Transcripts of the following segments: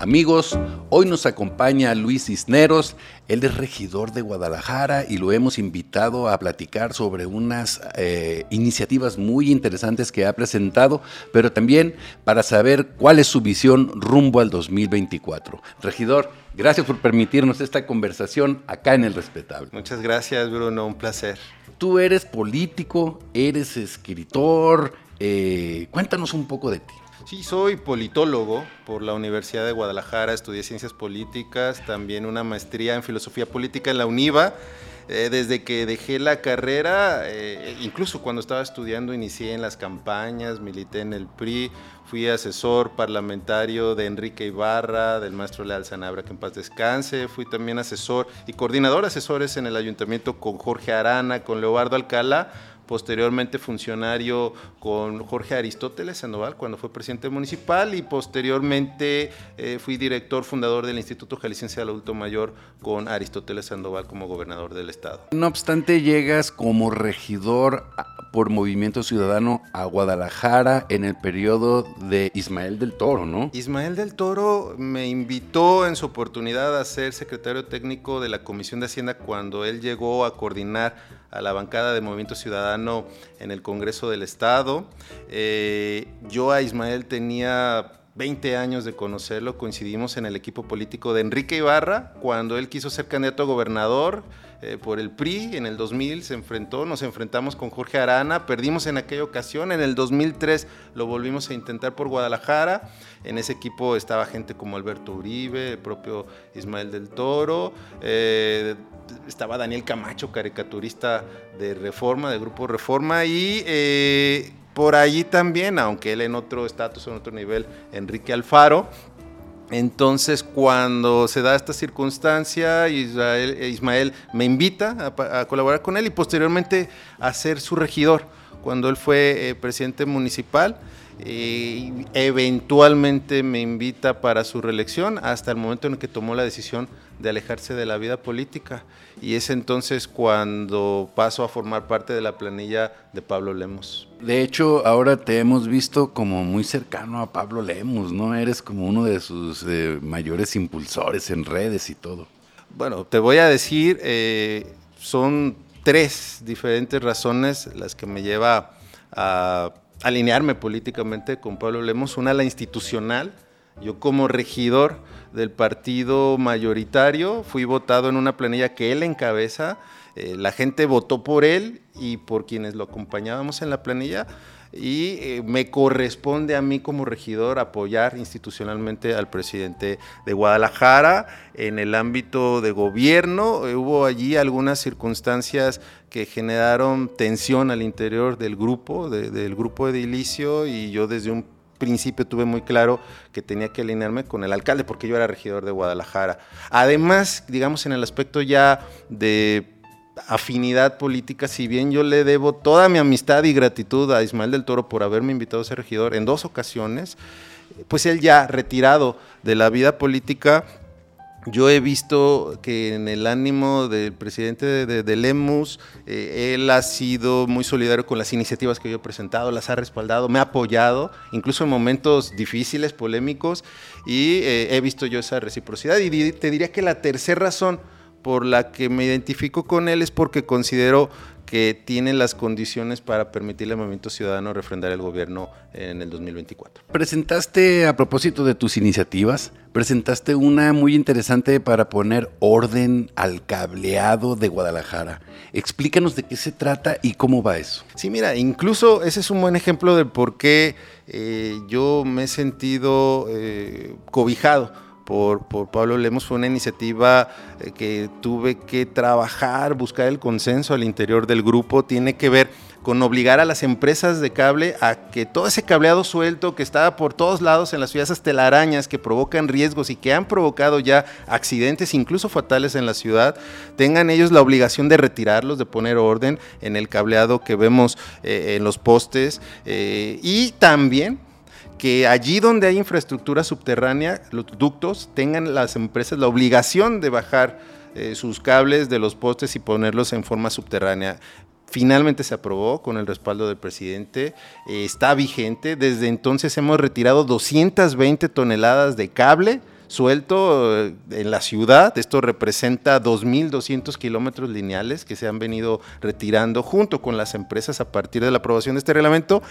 Amigos, hoy nos acompaña Luis Cisneros, él es regidor de Guadalajara y lo hemos invitado a platicar sobre unas eh, iniciativas muy interesantes que ha presentado, pero también para saber cuál es su visión rumbo al 2024. Regidor, gracias por permitirnos esta conversación acá en El Respetable. Muchas gracias, Bruno, un placer. Tú eres político, eres escritor, eh, cuéntanos un poco de ti. Sí, soy politólogo por la Universidad de Guadalajara, estudié ciencias políticas, también una maestría en filosofía política en la UNIVA. Eh, desde que dejé la carrera, eh, incluso cuando estaba estudiando, inicié en las campañas, milité en el PRI, fui asesor parlamentario de Enrique Ibarra, del maestro Leal Sanabra, que en paz descanse, fui también asesor y coordinador asesores en el ayuntamiento con Jorge Arana, con Leobardo Alcalá, posteriormente funcionario con Jorge Aristóteles Sandoval cuando fue presidente municipal y posteriormente eh, fui director fundador del Instituto Jalisciense del Adulto Mayor con Aristóteles Sandoval como gobernador del estado. No obstante, llegas como regidor por Movimiento Ciudadano a Guadalajara en el periodo de Ismael del Toro, ¿no? Ismael del Toro me invitó en su oportunidad a ser secretario técnico de la Comisión de Hacienda cuando él llegó a coordinar a la bancada de Movimiento Ciudadano en el Congreso del Estado. Eh, yo a Ismael tenía 20 años de conocerlo, coincidimos en el equipo político de Enrique Ibarra, cuando él quiso ser candidato a gobernador eh, por el PRI, en el 2000 se enfrentó, nos enfrentamos con Jorge Arana, perdimos en aquella ocasión, en el 2003 lo volvimos a intentar por Guadalajara, en ese equipo estaba gente como Alberto Uribe, el propio Ismael del Toro, eh, estaba Daniel Camacho, caricaturista de Reforma, de Grupo Reforma, y eh, por allí también, aunque él en otro estatus, en otro nivel, Enrique Alfaro. Entonces, cuando se da esta circunstancia, Israel, eh, Ismael me invita a, colaborar con él y posteriormente a ser su regidor cuando él fue eh, presidente municipal y eventualmente me invita para su reelección hasta el momento en que tomó la decisión de alejarse de la vida política. Y es entonces cuando paso a formar parte de la planilla de Pablo Lemos. De hecho, ahora te hemos visto como muy cercano a Pablo Lemos, ¿no? Eres como uno de sus eh, mayores impulsores en redes y todo. Bueno, te voy a decir, eh, son tres diferentes razones las que me lleva a alinearme políticamente con Pablo Lemos. Una, la institucional. Yo como regidor del partido mayoritario fui votado en una planilla que él encabeza. Eh, la gente votó por él y por quienes lo acompañábamos en la planilla y eh, me corresponde a mí como regidor apoyar institucionalmente al presidente de Guadalajara en el ámbito de gobierno. Eh, hubo allí algunas circunstancias que generaron tensión al interior del grupo, del grupo edilicio y yo desde un principio tuve muy claro que tenía que alinearme con el alcalde porque yo era regidor de Guadalajara. Además, digamos en el aspecto ya de afinidad política, si bien yo le debo toda mi amistad y gratitud a Ismael del Toro por haberme invitado a ser regidor en dos ocasiones, pues él ya retirado de la vida política, yo he visto que en el ánimo del presidente de, Lemus, eh, él ha sido muy solidario con las iniciativas que yo he presentado, las ha respaldado, me ha apoyado, incluso en momentos difíciles, polémicos, y eh, he visto yo esa reciprocidad. Y te diría que la tercera razón, por la que me identifico con él es porque considero que tiene las condiciones para permitirle al movimiento ciudadano refrendar el gobierno en el 2024. Presentaste, a propósito de tus iniciativas, presentaste una muy interesante para poner orden al cableado de Guadalajara. Explícanos de qué se trata y cómo va eso. Sí, mira, incluso ese es un buen ejemplo de por qué eh, yo me he sentido eh, cobijado por, Pablo Lemos fue una iniciativa eh, que tuve que trabajar, buscar el consenso al interior del grupo, tiene que ver con obligar a las empresas de cable a que todo ese cableado suelto que está por todos lados en las ciudades telarañas que provocan riesgos y que han provocado ya accidentes incluso fatales en la ciudad, tengan ellos la obligación de retirarlos, de poner orden en el cableado que vemos eh, en los postes. Eh, y también que allí donde hay infraestructura subterránea, los ductos, tengan las empresas la obligación de bajar eh, sus cables de los postes y ponerlos en forma subterránea. Finalmente se aprobó con el respaldo del presidente, eh, está vigente. Desde entonces hemos retirado 220 toneladas de cable suelto eh, en la ciudad. Esto representa 2.200 kilómetros lineales que se han venido retirando junto con las empresas a partir de la aprobación de este reglamento.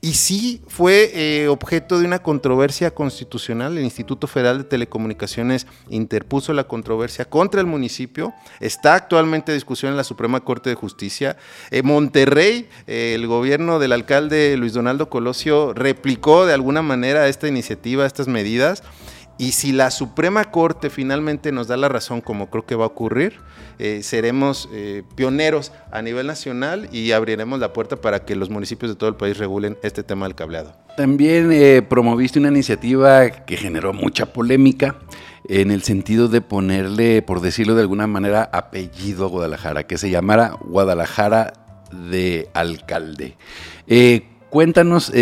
Y sí fue eh, objeto de una controversia constitucional. El Instituto Federal de Telecomunicaciones interpuso la controversia contra el municipio. Está actualmente en discusión en la Suprema Corte de Justicia. En Monterrey, el gobierno del alcalde Luis Donaldo Colosio replicó de alguna manera esta iniciativa, estas medidas. Y si la Suprema Corte finalmente nos da la razón, como creo que va a ocurrir, eh, seremos eh, pioneros a nivel nacional y abriremos la puerta para que los municipios de todo el país regulen este tema del cableado. También eh, promoviste una iniciativa que generó mucha polémica en el sentido de ponerle, por decirlo de alguna manera, apellido a Guadalajara, que se llamara Guadalajara de Alcalde. cuéntanos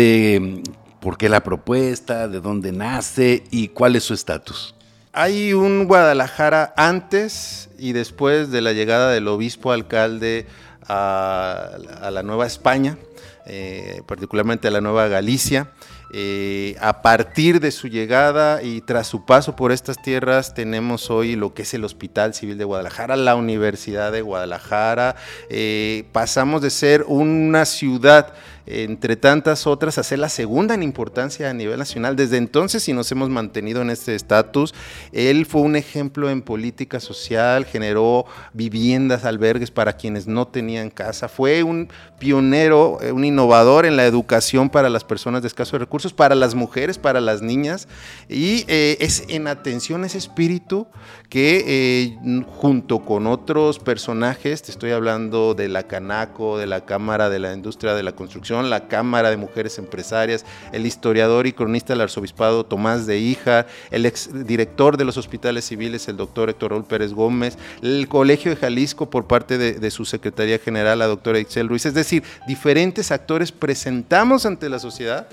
por qué la propuesta, de dónde nace y cuál es su estatus. Hay un Guadalajara antes y después de la llegada del obispo alcalde a, la Nueva España, eh, particularmente a la Nueva Galicia. Eh, a partir de su llegada y tras su paso por estas tierras tenemos hoy lo que es el Hospital Civil de Guadalajara, la Universidad de Guadalajara. Eh, pasamos de ser una ciudad entre tantas otras, a ser la segunda en importancia a nivel nacional. Desde entonces, y nos hemos mantenido en este estatus, él fue un ejemplo en política social, generó viviendas, albergues para quienes no tenían casa, fue un pionero, eh, un innovador en la educación para las personas de escasos recursos, para las mujeres, para las niñas, y eh, es en atención a ese espíritu que eh, junto con otros personajes, te estoy hablando de la Canaco, de la Cámara de la Industria de la Construcción, la Cámara de Mujeres Empresarias, el historiador y cronista del arzobispado Tomás de Hija, el exdirector de los hospitales civiles, el doctor Héctor Raúl Pérez Gómez, el Colegio de Jalisco por parte de, de su Secretaría General, la doctora Excel Ruiz, es decir, diferentes actores presentamos ante la sociedad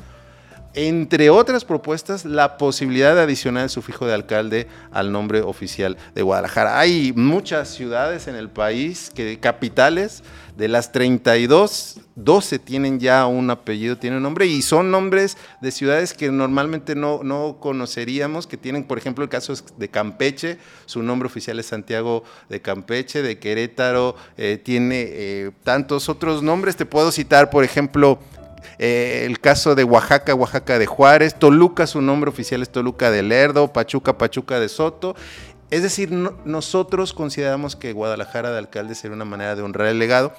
entre otras propuestas, la posibilidad de adicionar el sufijo de alcalde al nombre oficial de Guadalajara. Hay muchas ciudades en el país, que, capitales, de las 32, 12 tienen ya un apellido, tienen nombre, y son nombres de ciudades que normalmente no, no conoceríamos, que tienen, por ejemplo, el caso de Campeche, su nombre oficial es Santiago de Campeche, de Querétaro, eh, tiene eh, tantos otros nombres, te puedo citar, por ejemplo, eh, el caso de Oaxaca, Oaxaca de Juárez, Toluca, su nombre oficial es Toluca de Lerdo, Pachuca, Pachuca de Soto. Es decir, nosotros consideramos que Guadalajara de alcalde sería una manera de honrar el legado.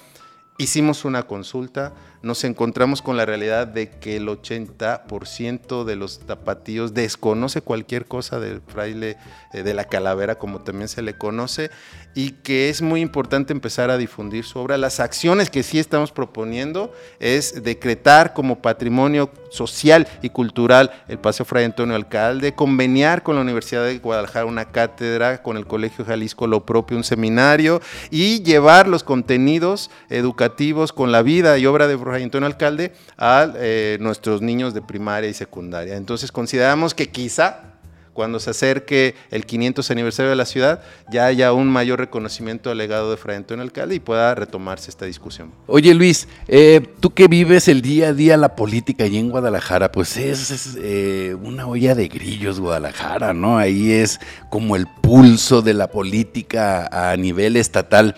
Hicimos una consulta, nos encontramos con la realidad de que el 80% de los tapatíos desconoce cualquier cosa del fraile eh, de la calavera, como también se le conoce, y que es muy importante empezar a difundir su obra. Las acciones que sí estamos proponiendo es decretar como patrimonio social y cultural el Paseo Fray Antonio Alcalde, conveniar con la Universidad de Guadalajara una cátedra, con el Colegio Jalisco lo propio, un seminario, y llevar los contenidos educativos con la vida y obra de Antonio Alcalde a eh, nuestros niños de primaria y secundaria. Entonces consideramos que quizá cuando se acerque el 500 aniversario de la ciudad, ya haya un mayor reconocimiento al legado de Fray Antonio Alcalde y pueda retomarse esta discusión. Oye Luis, eh, tú que vives el día a día la política allí en Guadalajara, pues es, eh, una olla de grillos Guadalajara, ¿no? Ahí es como el pulso de la política a nivel estatal.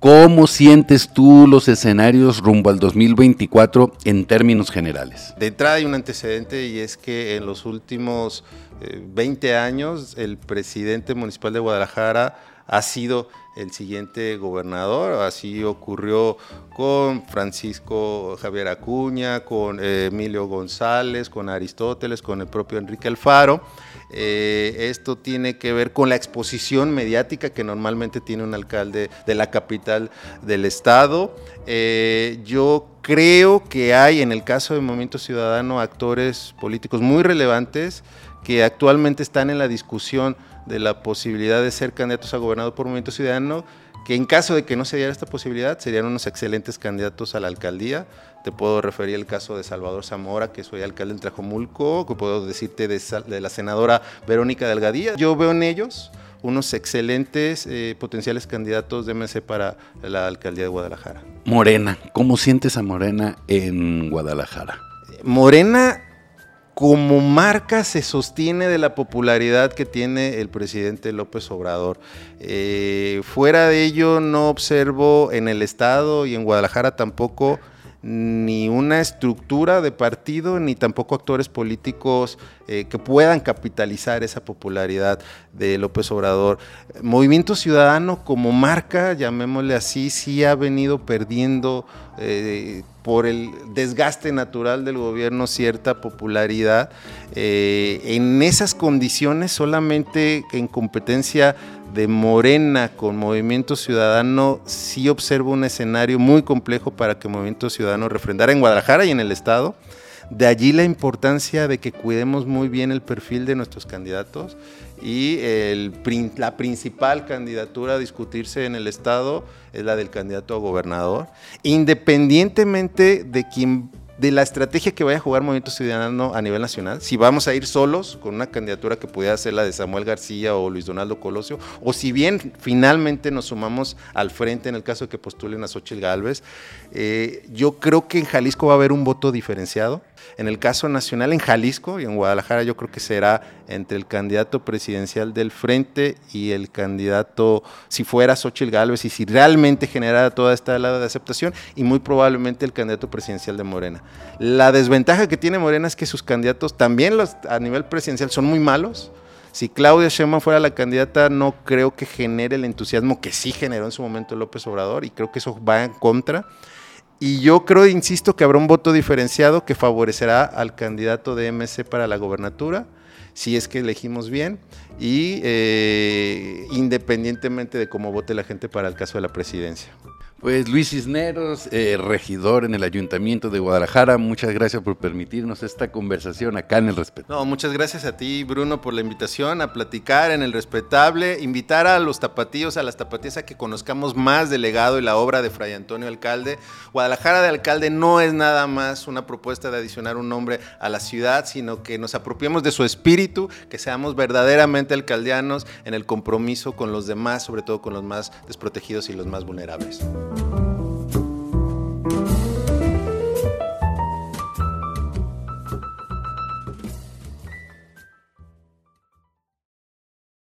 ¿Cómo sientes tú los escenarios rumbo al 2024 en términos generales? De entrada hay un antecedente y es que en los últimos 20 eh, años el presidente municipal de Guadalajara ha sido el siguiente gobernador. Así ocurrió con Francisco Javier Acuña, con eh, Emilio González, con Aristóteles, con el propio Enrique Alfaro. Eh, esto tiene que ver con la exposición mediática que normalmente tiene un alcalde de la capital del estado. yo creo que hay en el caso del Movimiento Ciudadano actores políticos muy relevantes que actualmente están en la discusión de la posibilidad de ser candidatos a gobernador por Movimiento Ciudadano, que en caso de que no se diera esta posibilidad, serían unos excelentes candidatos a la alcaldía. Te puedo referir el caso de Salvador Zamora, que soy alcalde en Trajomulco, que puedo decirte de, la senadora Verónica Delgadilla. Yo veo en ellos unos excelentes eh, potenciales candidatos de MC para la alcaldía de Guadalajara. Morena, ¿cómo sientes a Morena en Guadalajara? Morena como marca se sostiene de la popularidad que tiene el presidente López Obrador. Eh, fuera de ello no observo en el Estado y en Guadalajara tampoco ni una estructura de partido, ni tampoco actores políticos eh, que puedan capitalizar esa popularidad de López Obrador. Movimiento Ciudadano como marca, llamémosle así, sí ha venido perdiendo eh, por el desgaste natural del gobierno cierta popularidad. Eh, en esas condiciones, solamente en competencia de Morena con Movimiento Ciudadano, sí observo un escenario muy complejo para que Movimiento Ciudadano refrendara en Guadalajara y en el Estado. De allí la importancia de que cuidemos muy bien el perfil de nuestros candidatos y la principal candidatura a discutirse en el Estado es la del candidato a gobernador, independientemente de quién de la estrategia que vaya a jugar Movimiento Ciudadano a nivel nacional, si vamos a ir solos con una candidatura que pudiera ser la de Samuel García o Luis Donaldo Colosio, o si bien finalmente nos sumamos al frente en el caso de que postulen a Xochitl Gálvez, eh, yo creo que en Jalisco va a haber un voto diferenciado. En el caso nacional, en Jalisco y en Guadalajara, yo creo que será entre el candidato presidencial del frente y el candidato, si fuera Xochitl Gálvez y si realmente generara toda esta helada de aceptación, y muy probablemente el candidato presidencial de Morena. La desventaja que tiene Morena es que sus candidatos también los, a nivel presidencial son muy malos. Si Claudia Sheinbaum fuera la candidata, no creo que genere el entusiasmo que sí generó en su momento López Obrador y creo que eso va en contra. Y yo creo, insisto, que habrá un voto diferenciado que favorecerá al candidato de MC para la gobernatura, si es que elegimos bien, y eh, independientemente de cómo vote la gente para el caso de la presidencia. Pues Luis Cisneros, eh, regidor en el Ayuntamiento de Guadalajara, muchas gracias por permitirnos esta conversación acá en el Respeto. No, muchas gracias a ti, Bruno, por la invitación a platicar en el Respetable, invitar a los tapatíos, a las tapatías a que conozcamos más del legado y la obra de Fray Antonio Alcalde. Guadalajara de Alcalde no es nada más una propuesta de adicionar un nombre a la ciudad, sino que nos apropiemos de su espíritu, que seamos verdaderamente alcaldianos en el compromiso con los demás, sobre todo con los más desprotegidos y los más vulnerables. Bye.